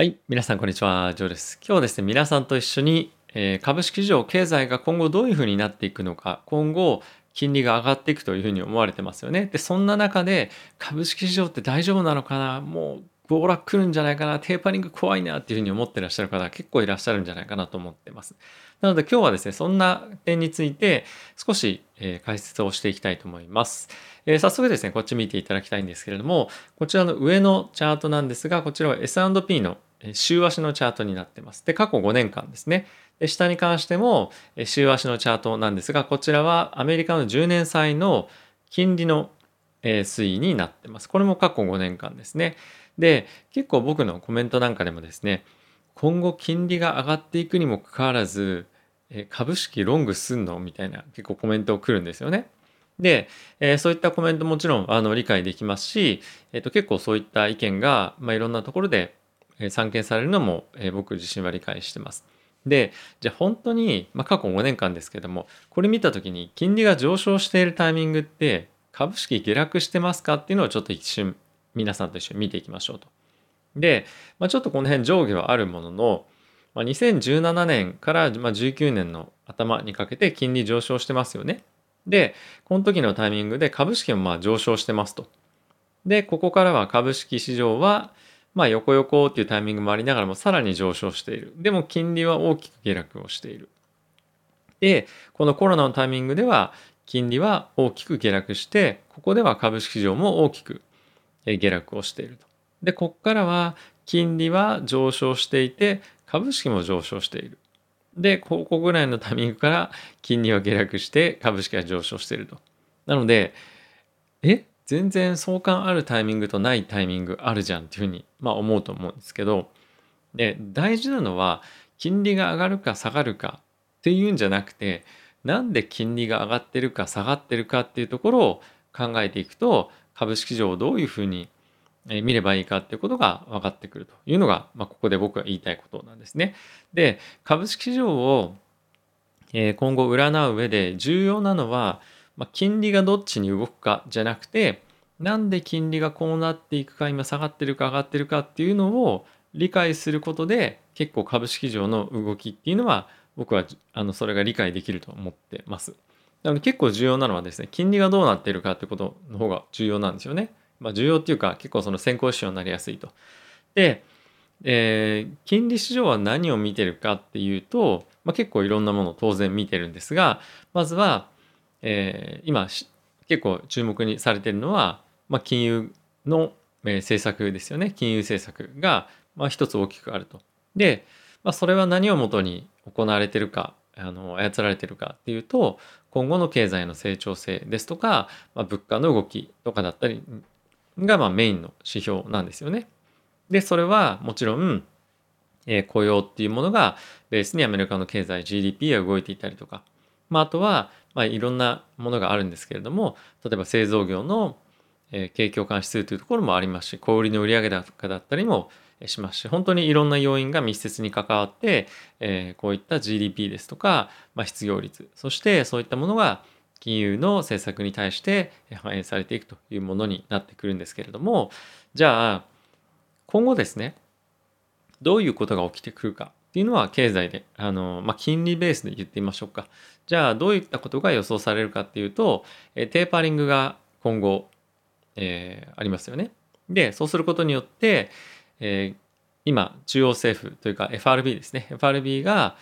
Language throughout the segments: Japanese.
はい、皆さんこんにちは、ジョーです。今日はですね、皆さんと一緒に、えー株式市場、経済が今後どういうふうになっていくのか、今後、金利が上がっていくというふうに思われてますよね。で、そんな中で、株式市場って大丈夫なのかな？もう暴落来るんじゃないかな？テーパリング怖いなっていうふうに思ってらっしゃる方結構いらっしゃるんじゃないかなと思ってます。なので今日はですね、そんな点について少し、え解説をしていきたいと思います。えー早速ですね、こっち見ていただきたいんですけれども、こちらの上のチャートなんですが、こちらは S&P の週足のチャートになってます。で、過去5年間ですね。で下に関してもえ週足のチャートなんですが、こちらはアメリカの10年債の金利の推移になってます。これも過去5年間ですね。で、結構僕のコメントなんかでもですね、今後金利が上がっていくにもかかわらず、株式ロングすんのみたいな結構コメントを来るんですよね。で、えーそういったコメントもちろんあの理解できますし、えーと結構そういった意見が、まあ、いろんなところで、散見されるのも、僕自身は理解してます。で、じゃあ本当に、まあ、過去5年間ですけども、これ見た時に金利が上昇しているタイミングって株式下落してますかっていうのをちょっと一瞬皆さんと一緒に見ていきましょうと。で、まあ、ちょっとこの辺上下はあるものの、まあ、2017年からま19年の頭にかけて金利上昇してますよね。で、この時のタイミングで株式もまあ上昇してますと。で、ここからは株式市場はまあ横横っていうタイミングもありながらもさらに上昇している。でも金利は大きく下落をしている。で、このコロナのタイミングでは金利は大きく下落して、ここでは株式市場も大きく下落をしていると。で、ここからは金利は上昇していて、株式も上昇している。で、ここぐらいのタイミングから金利は下落して株式が上昇していると。なので、え？全然相関あるタイミングとないタイミングあるじゃんっていうふうに、まあ、思うと思うんですけど、で、大事なのは金利が上がるか下がるかっていうんじゃなくて、なんで金利が上がってるか下がってるかっていうところを考えていくと、株式市場をどういうふうに見ればいいかっていうことが分かってくるというのが、まあ、ここで僕が言いたいことなんですね。で株式市場を、今後占う上で重要なのは、まあ、金利がどっちに動くかじゃなくてなんで金利がこうなっていくか今下がってるか上がってるかっていうのを理解することで結構株式市場の動きっていうのは僕はあのそれが理解できると思ってます。なので結構重要なのはですね金利がどうなってるかってことの方が重要なんですよね。まあ、重要っていうか結構その先行指標になりやすいと。で、えー金利市場は何を見てるかっていうと、まあ、結構いろんなものを当然見てるんですがまずは、えー今結構注目にされてるのは、まあ、金融の、え政策ですよね金融政策が、まあ、一つ大きくあると。で、まあ、それは何をもとに行われてるかあの操られてるかっていうと今後の経済の成長性ですとか、まあ、物価の動きとかだったりがまあメインの指標なんですよね。でそれはもちろん、えー雇用っていうものがベースにアメリカの経済 GDP が動いていたりとか、まあ、あとは、まあ、いろんなものがあるんですけれども例えば製造業の、え景況感指数というところもありますし小売りの売上高だったりもしますし本当にいろんな要因が密接に関わって、えーこういった GDP ですとか、まあ、失業率そしてそういったものが金融の政策に対して反映されていくというものになってくるんですけれどもじゃあ今後ですねどういうことが起きてくるかっていうのは経済であの、まあ、金利ベースで言ってみましょうか。じゃあどういったことが予想されるかっていうと、えーテーパリングが今後、えーありますよね。でそうすることによって、えー今中央政府というか FRB ですね。FRB が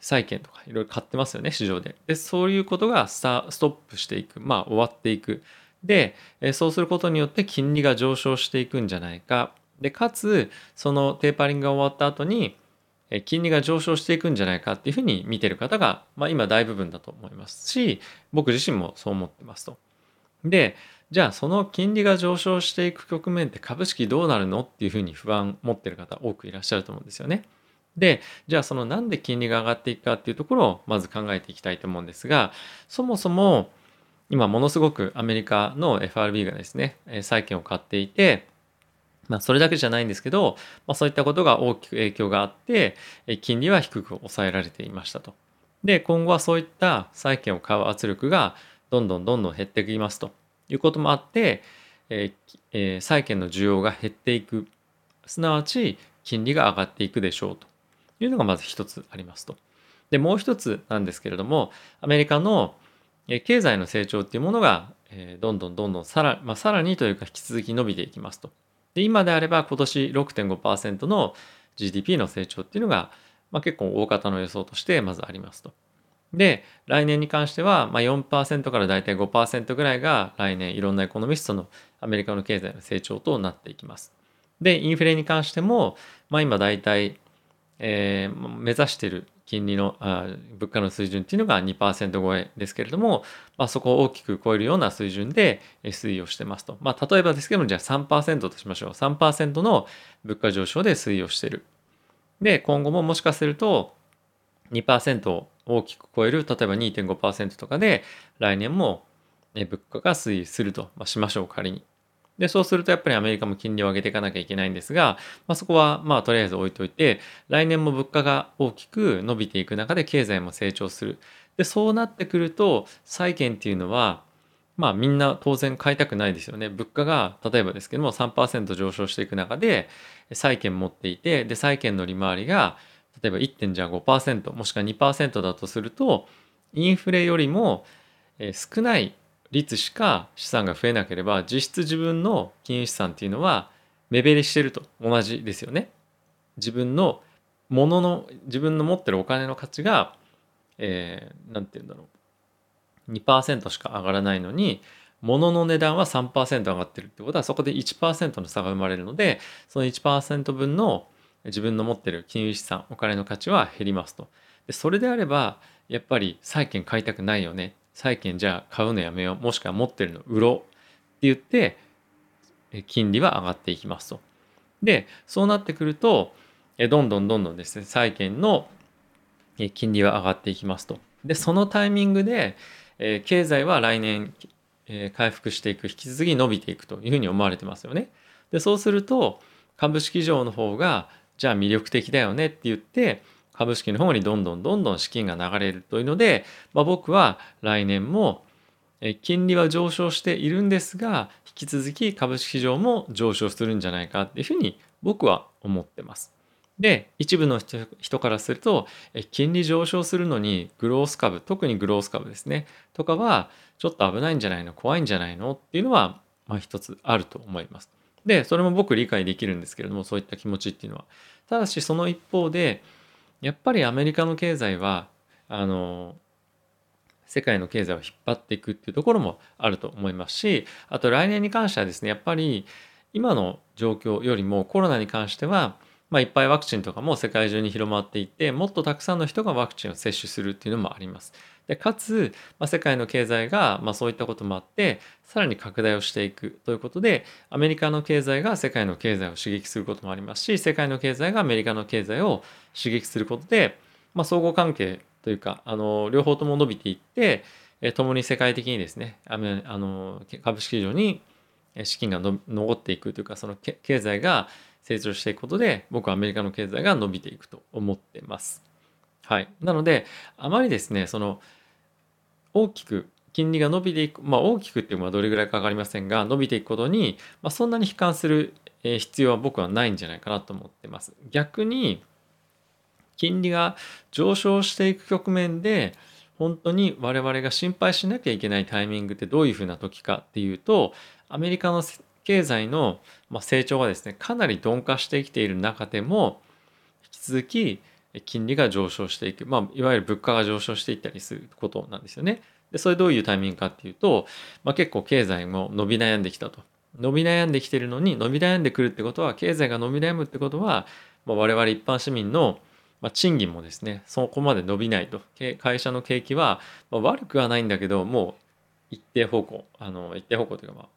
債券とかいろいろ買ってますよね市場で。でそういうことがスタストップしていく。まあ終わっていく。でえそうすることによって金利が上昇していくんじゃないか。でかつそのテーパリングが終わった後に金利が上昇していくんじゃないかっていうふうに見てる方が、まあ、今大部分だと思いますし僕自身もそう思ってますと。でじゃあその金利が上昇していく局面って株式どうなるのっていうふうに不安持ってる方多くいらっしゃると思うんですよね。でじゃあそのなんで金利が上がっていくかっていうところをまず考えていきたいと思うんですがそもそも今ものすごくアメリカの FRB がですね債券を買っていてまあ、それだけじゃないんですけど、まあ、そういったことが大きく影響があって金利は低く抑えられていましたと。で今後はそういった債券を買う圧力がどんどんどんどん減ってきますということもあって、ええー債券の需要が減っていくすなわち金利が上がっていくでしょうというのがまず一つありますと。でもう一つなんですけれどもアメリカの経済の成長っていうものがどんどんどんどんさら,、まあ、さらにというか引き続き伸びていきますと。で今であれば今年6.5%の GDP の成長っていうのが、まあ、結構大方の予想としてまずありますと。で来年に関しては、まあ、4%から大体5%ぐらいが来年いろんなエコノミストのアメリカの経済の成長となっていきます。でインフレに関しても、まあ、今大体、えー、目指している金利のあ物価の水準っていうのが2%超えですけれども、まあ、そこを大きく超えるような水準で推移をしてますと。まあ、例えばですけどもじゃあ3%としましょう。3%の物価上昇で推移をしてる。で今後ももしかすると2%を大きく超える例えば2.5%とかで来年も物価が推移すると、まあ、しましょう仮に。でそうするとやっぱりアメリカも金利を上げていかなきゃいけないんですが、まあ、そこはまあとりあえず置いといて来年も物価が大きく伸びていく中で経済も成長する。でそうなってくると債券っていうのはまあみんな当然買いたくないですよね。物価が例えばですけども3%上昇していく中で債券持っていてで債券の利回りが例えば1.5%もしくは2%だとするとインフレよりも少ない率しか資産が増えなければ実質自分の金融資産っていうのは目減りしてると同じですよね。自分のものの自分の持ってるお金の価値が何、えー、て言うんだろう2%しか上がらないのに物の値段は3%上がってるってことはそこで1%の差が生まれるのでその1%分の自分の持ってる金融資産お金の価値は減りますと。でそれであればやっぱり債券買いたくないよね債券じゃあ買うのやめようもしくは持ってるの売ろうって言って金利は上がっていきますと。でそうなってくるとどんどんどんどんですね債券の金利は上がっていきますと。でそのタイミングで経済は来年回復していく引き続き伸びていくというふうに思われてますよね。でそうすると株式上の方がじゃあ魅力的だよねって言って株式の方にどんどんどんどん資金が流れるというので、まあ、僕は来年も金利は上昇しているんですが引き続き株式市場も上昇するんじゃないかっていうふうに僕は思ってます。で一部の人からすると金利上昇するのにグロース株特にグロース株ですねとかはちょっと危ないんじゃないの怖いんじゃないのっていうのはまあ一つあると思います。でそれも僕理解できるんですけれどもそういった気持ちっていうのは。ただしその一方でやっぱりアメリカの経済はあの世界の経済を引っ張っていくっていうところもあると思いますしあと来年に関してはですねやっぱり今の状況よりもコロナに関してはまあ、いっぱいワクチンとかも世界中に広まっていってもっとたくさんの人がワクチンを接種するっていうのもあります。でかつ、まあ、世界の経済が、まあ、そういったこともあってさらに拡大をしていくということでアメリカの経済が世界の経済を刺激することもありますし世界の経済がアメリカの経済を刺激することで、まあ、相互関係というかあの両方とも伸びていって共に世界的にですねあの株式市場に資金が残っていくというかその経済が成長していくことで僕はアメリカの経済が伸びていくと思ってます。はい、なのであまりですねその大きく金利が伸びていくまあ大きくっていうのはどれぐらいか分かりませんが伸びていくことに、まあ、そんなに悲観する必要は僕はないんじゃないかなと思ってます。逆に金利が上昇していく局面で本当に我々が心配しなきゃいけないタイミングってどういうふうな時かっていうとアメリカの経済の成長がですねかなり鈍化してきている中でも引き続き金利が上昇していく、まあ、いわゆる物価が上昇していったりすることなんですよね。でそれどういうタイミングかっていうと、まあ、結構経済も伸び悩んできたと。伸び悩んできてるのに伸び悩んでくるってことは経済が伸び悩むってことは、まあ、我々一般市民のまあ、賃金もですねそこまで伸びないと会社の景気は、まあ、悪くはないんだけどもう一定方向あの一定方向というかまあ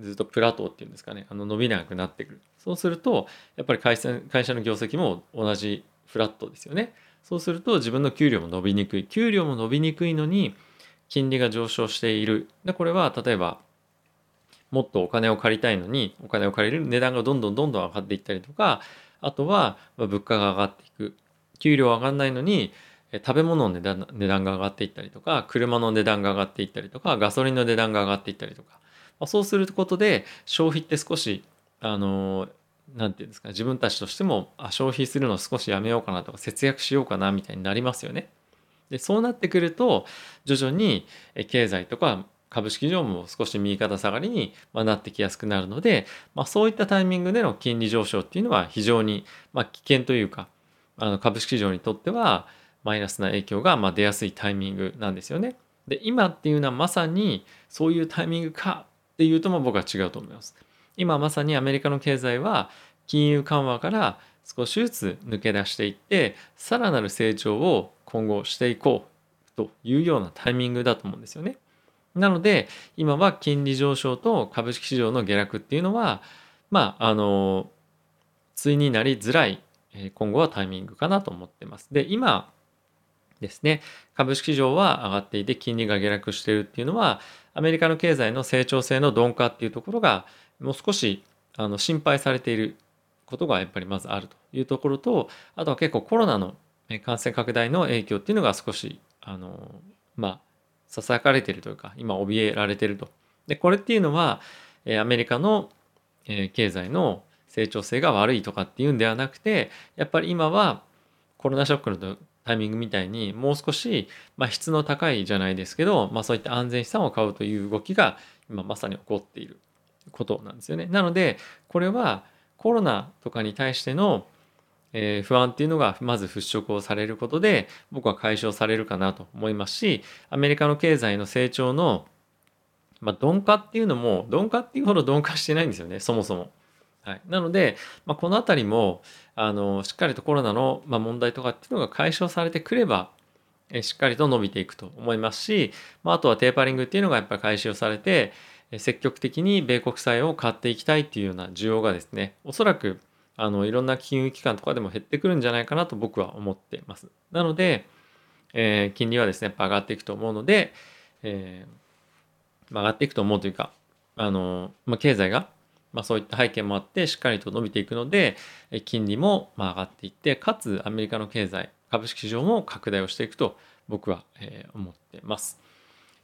ずっとプラトーっていうんですかねあの伸びなくなってくるそうするとやっぱり会社会社の業績も同じフラットですよね。そうすると自分の給料も伸びにくい。給料も伸びにくいのに金利が上昇している。でこれは例えばもっとお金を借りたいのにお金を借りる。値段がどんどんどんどん上がっていったりとかあとは物価が上がっていく。給料上がんないのに食べ物の値段値段が上がっていったりとか車の値段が上がっていったりとかガソリンの値段が上がっていったりとか。ま、そうすることで消費って少しあの何て言うんですか自分たちとしてもあ消費するの少しやめようかなとか節約しようかなみたいになりますよね。でそうなってくると徐々に経済とか株式上も少し右肩下がりになってきやすくなるので、まあ、そういったタイミングでの金利上昇っていうのは非常にま危険というかあの株式市場にとってはマイナスな影響がま出やすいタイミングなんですよね。で今っていうのはまさにそういうタイミングかっていうとも僕は違うと思います。今まさにアメリカの経済は金融緩和から少しずつ抜け出していってさらなる成長を今後していこうというようなタイミングだと思うんですよね。なので今は金利上昇と株式市場の下落っていうのはまああの対になりづらい今後はタイミングかなと思ってます。で今ですね株式市場は上がっていて金利が下落しているっていうのはアメリカの経済の成長性の鈍化っていうところがもう少しあの心配されていることがやっぱりまずあるというところとあとは結構コロナの感染拡大の影響っていうのが少しあのまあささやかれているというか今怯えられてると。でこれっていうのはアメリカの経済の成長性が悪いとかっていうんではなくてやっぱり今はコロナショックのタイミングみたいにもう少し、まあ、質の高いじゃないですけど、まあ、そういった安全資産を買うという動きが今まさに起こっていることなんですよね。なのでこれはコロナとかに対してのえ、不安っていうのがまず払拭をされることで僕は解消されるかなと思いますしアメリカの経済の成長の、まあ、鈍化っていうのも鈍化っていうほど鈍化してないんですよねそもそも。はい、なので、まあ、この辺りもあのしっかりとコロナの、まあ、問題とかっていうのが解消されてくればえしっかりと伸びていくと思いますし、まあ、あとはテーパリングっていうのがやっぱり解消されて積極的に米国債を買っていきたいっていうような需要がですねおそらくあのいろんな金融機関とかでも減ってくるんじゃないかなと僕は思ってます。なので、えー、金利はですねやっぱ上がっていくと思うので、えー、上がっていくと思うというかあの、まあ、経済が、まあ、そういった背景もあってしっかりと伸びていくので金利もま上がっていってかつアメリカの経済株式市場も拡大をしていくと僕は、えー、思ってます。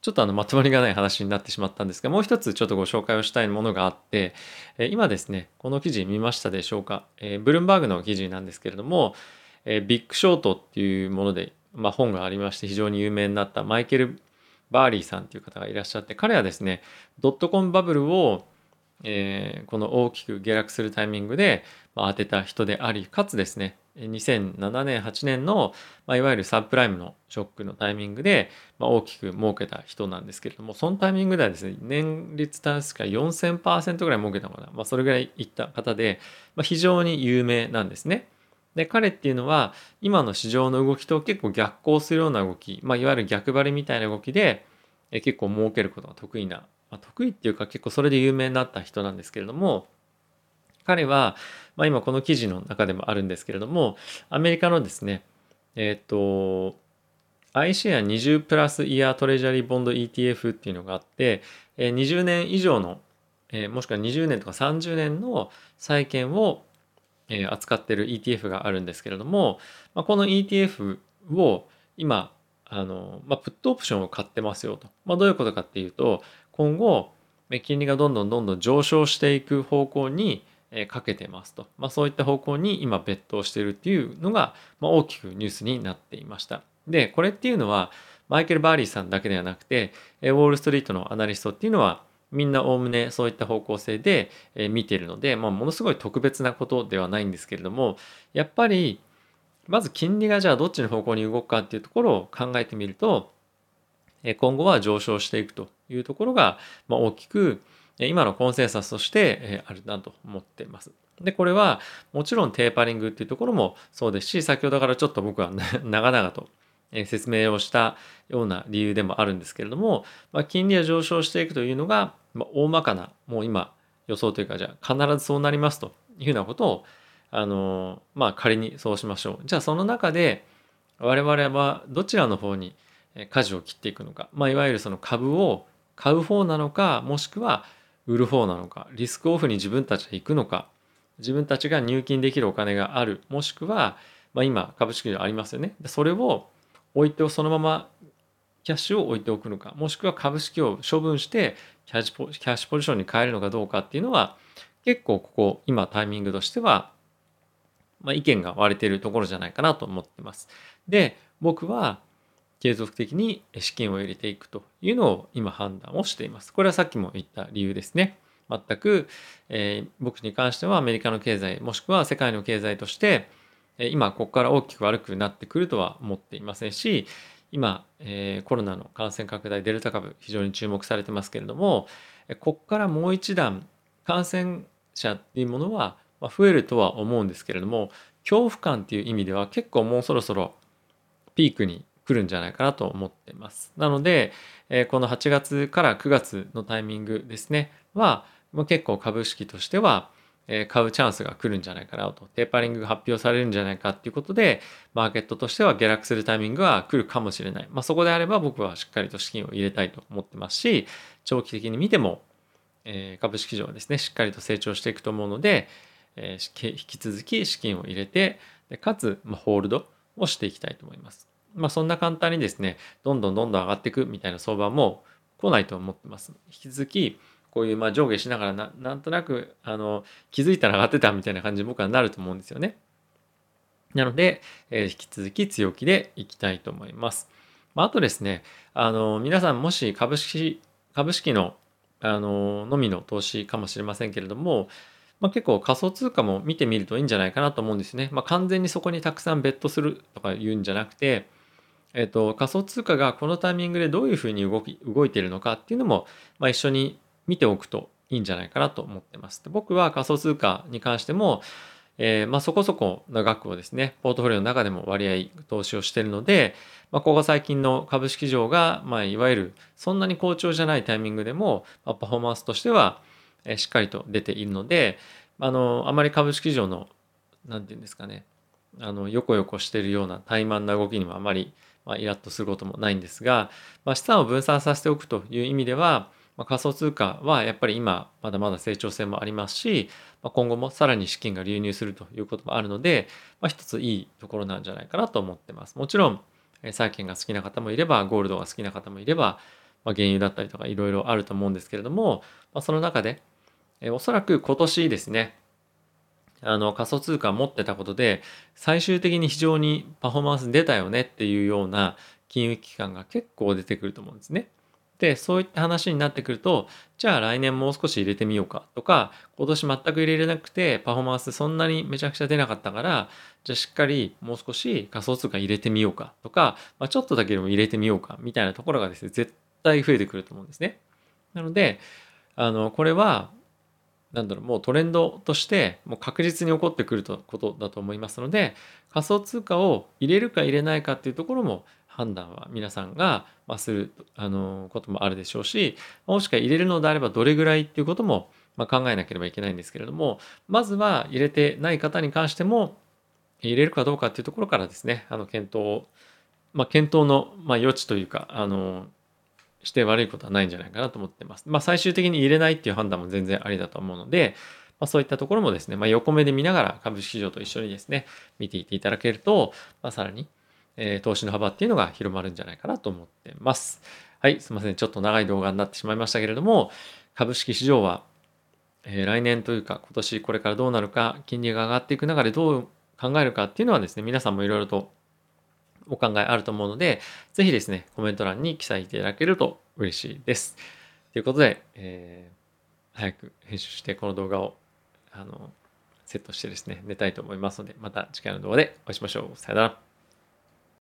ちょっとあのまとまりがない話になってしまったんですが、もう一つちょっとご紹介をしたいものがあって、え今ですね、この記事見ましたでしょうか。えブルームバーグの記事なんですけれども、えビッグショートっていうもので、まあ、本がありまして非常に有名になったマイケル・バーリさんという方がいらっしゃって、彼はですね、ドットコムバブルをえー、この大きく下落するタイミングで、まあ、当てた人でありかつですね2007年8年の、まあ、いわゆるサブプライムのショックのタイミングで、まあ、大きく儲けた人なんですけれどもそのタイミングではですね年率確か4000%ぐらい儲けたのかな、まあ、それぐらいいった方で、まあ、非常に有名なんですね。で彼っていうのは今の市場の動きと結構逆行するような動き、まあ、いわゆる逆張りみたいな動きで結構儲けることが得意なまあ、得意っていうか結構それで有名になった人なんですけれども彼は、まあ、今この記事の中でもあるんですけれどもアメリカのですねえっ、ー、と iShare20 プラスイヤートレジャリーボンド ETF っていうのがあって、えー、20年以上の、え、もしくは20年とか30年の債券を、え、扱ってる ETF があるんですけれども、まあ、この ETF を今あの、まあ、プットオプションを買ってますよと。まあ、どういうことかっていうと、今後金利がどんどんどんどん上昇していく方向にかけてますと、まあ、そういった方向に今ベットをしているっていうのが、大きくニュースになっていました。でこれっていうのはマイケル・バーリーさんだけではなくてウォール・ストリートのアナリストっていうのはみんなおおむねそういった方向性で見ているので、まあ、ものすごい特別なことではないんですけれどもやっぱりまず金利がじゃあどっちの方向に動くかっていうところを考えてみると今後は上昇していくというところが大きく今のコンセンサスとしてあるなと思っています。で、これはもちろんテーパリングっていうところもそうですし、先ほどからちょっと僕は 長々と説明をしたような理由でもあるんですけれども、まあ、金利が上昇していくというのが、ま、大まかな、もう今予想というか、じゃあ必ずそうなりますというようなことを、あの、まあ仮にそうしましょう。じゃあその中で我々はどちらの方に舵を切っていくのか、まあ、いわゆるその株を買う方なのかもしくは売る方なのか。リスクオフに自分たちで行くのか。自分たちが入金できるお金がある。もしくは、まあ、今株式でありますよね。それを置いてそのままキャッシュを置いておくのか。もしくは株式を処分してキャッシュポジションに変えるのかどうかっていうのは結構ここ今タイミングとしては、まあ、意見が割れているところじゃないかなと思ってます。で僕は継続的に資金を入れていくというのを今判断をしています。これはさっきも言った理由ですね。全く、えー、僕に関してはアメリカの経済もしくは世界の経済として今ここから大きく悪くなってくるとは思っていませんし今、えー、コロナの感染拡大デルタ株非常に注目されてますけれどもここからもう一段感染者っていうものは増えるとは思うんですけれども恐怖感っていう意味では結構もうそろそろピークに来るんじゃないかなと思ってます。なので、えこの8月から9月のタイミングですねは結構株式としてはえ買うチャンスが来るんじゃないかなとテーパリングが発表されるんじゃないかっていうことでマーケットとしては下落するタイミングが来るかもしれない、まあ、そこであれば僕はしっかりと資金を入れたいと思ってますし長期的に見ても、え株式市場はですねしっかりと成長していくと思うので、え引き続き資金を入れてでかつ、まホールドをしていきたいと思います。まあ、そんな簡単にですねどんどんどんどん上がっていくみたいな相場も来ないと思ってます。引き続きこういうま上下しながらななんとなくあの気づいたら上がってたみたいな感じに僕はなると思うんですよね。なので、えー、引き続き強気でいきたいと思います。まあ、あとですね、あの皆さんもし株式株式のあののみの投資かもしれませんけれども、まあ、結構仮想通貨も見てみるといいんじゃないかなと思うんですね。まあ、完全にそこにたくさんベットするとか言うんじゃなくて、えっと、仮想通貨がこのタイミングでどういうふうに動き動いているのかっていうのも、まあ、一緒に見ておくといいんじゃないかなと思ってます。で僕は仮想通貨に関しても、えー、まあ、そこそこな額をですね、ポートフォリオの中でも割合投資をしているので、まあ、ここ最近の株式上が、まあ、いわゆるそんなに好調じゃないタイミングでも、ま、パフォーマンスとしては、え、しっかりと出ているので、あの、あまり株式上の、なんていうんですかね、あの、よこよこしてるような怠慢な動きにもあまり、まあ、イラッとすることもないんですが、まあ、資産を分散させておくという意味では、まあ、仮想通貨はやっぱり今まだまだ成長性もありますし、まあ、今後もさらに資金が流入するということもあるので、まあ、一ついいところなんじゃないかなと思ってます。もちろん債券が好きな方もいればゴールドが好きな方もいれば、まあ、原油だったりとかいろいろあると思うんですけれども、まあ、その中でえおそらく今年ですねあの仮想通貨持ってたことで最終的に非常にパフォーマンス出たよねっていうような金融機関が結構出てくると思うんですね。でそういった話になってくるとじゃあ来年もう少し入れてみようかとか今年全く入れれなくてパフォーマンスそんなにめちゃくちゃ出なかったからじゃあしっかりもう少し仮想通貨入れてみようかとか、まあ、ちょっとだけでも入れてみようかみたいなところがですね絶対増えてくると思うんですね。なのであのこれはなんだろうもうトレンドとしてもう確実に起こってくることだと思いますので仮想通貨を入れるか入れないかっていうところも判断は皆さんがするあのこともあるでしょうしもしくは入れるのであればどれぐらいっていうことも考えなければいけないんですけれどもまずは入れてない方に関しても入れるかどうかっていうところからですねあの検討を、まあ、検討の、ま余地というかあのして悪いことはないんじゃないかなと思ってます。まあ、最終的に入れないっていう判断も全然ありだと思うので、まあ、そういったところもですね、まあ、横目で見ながら株式市場と一緒にですね見ていていただけると、まあ、さらにえー、投資の幅っていうのが広まるんじゃないかなと思ってます。はい、すいません。ちょっと長い動画になってしまいましたけれども、株式市場は、えー、来年というか今年これからどうなるか、金利が上がっていく中でどう考えるかっていうのはですね、皆さんもいろいろとお考えあると思うので、ぜひですね、コメント欄に記載いただけると嬉しいです。ということで、えー、早く編集してこの動画をあのセットしてですね、寝たいと思いますので、また次回の動画でお会いしましょう。さよなら。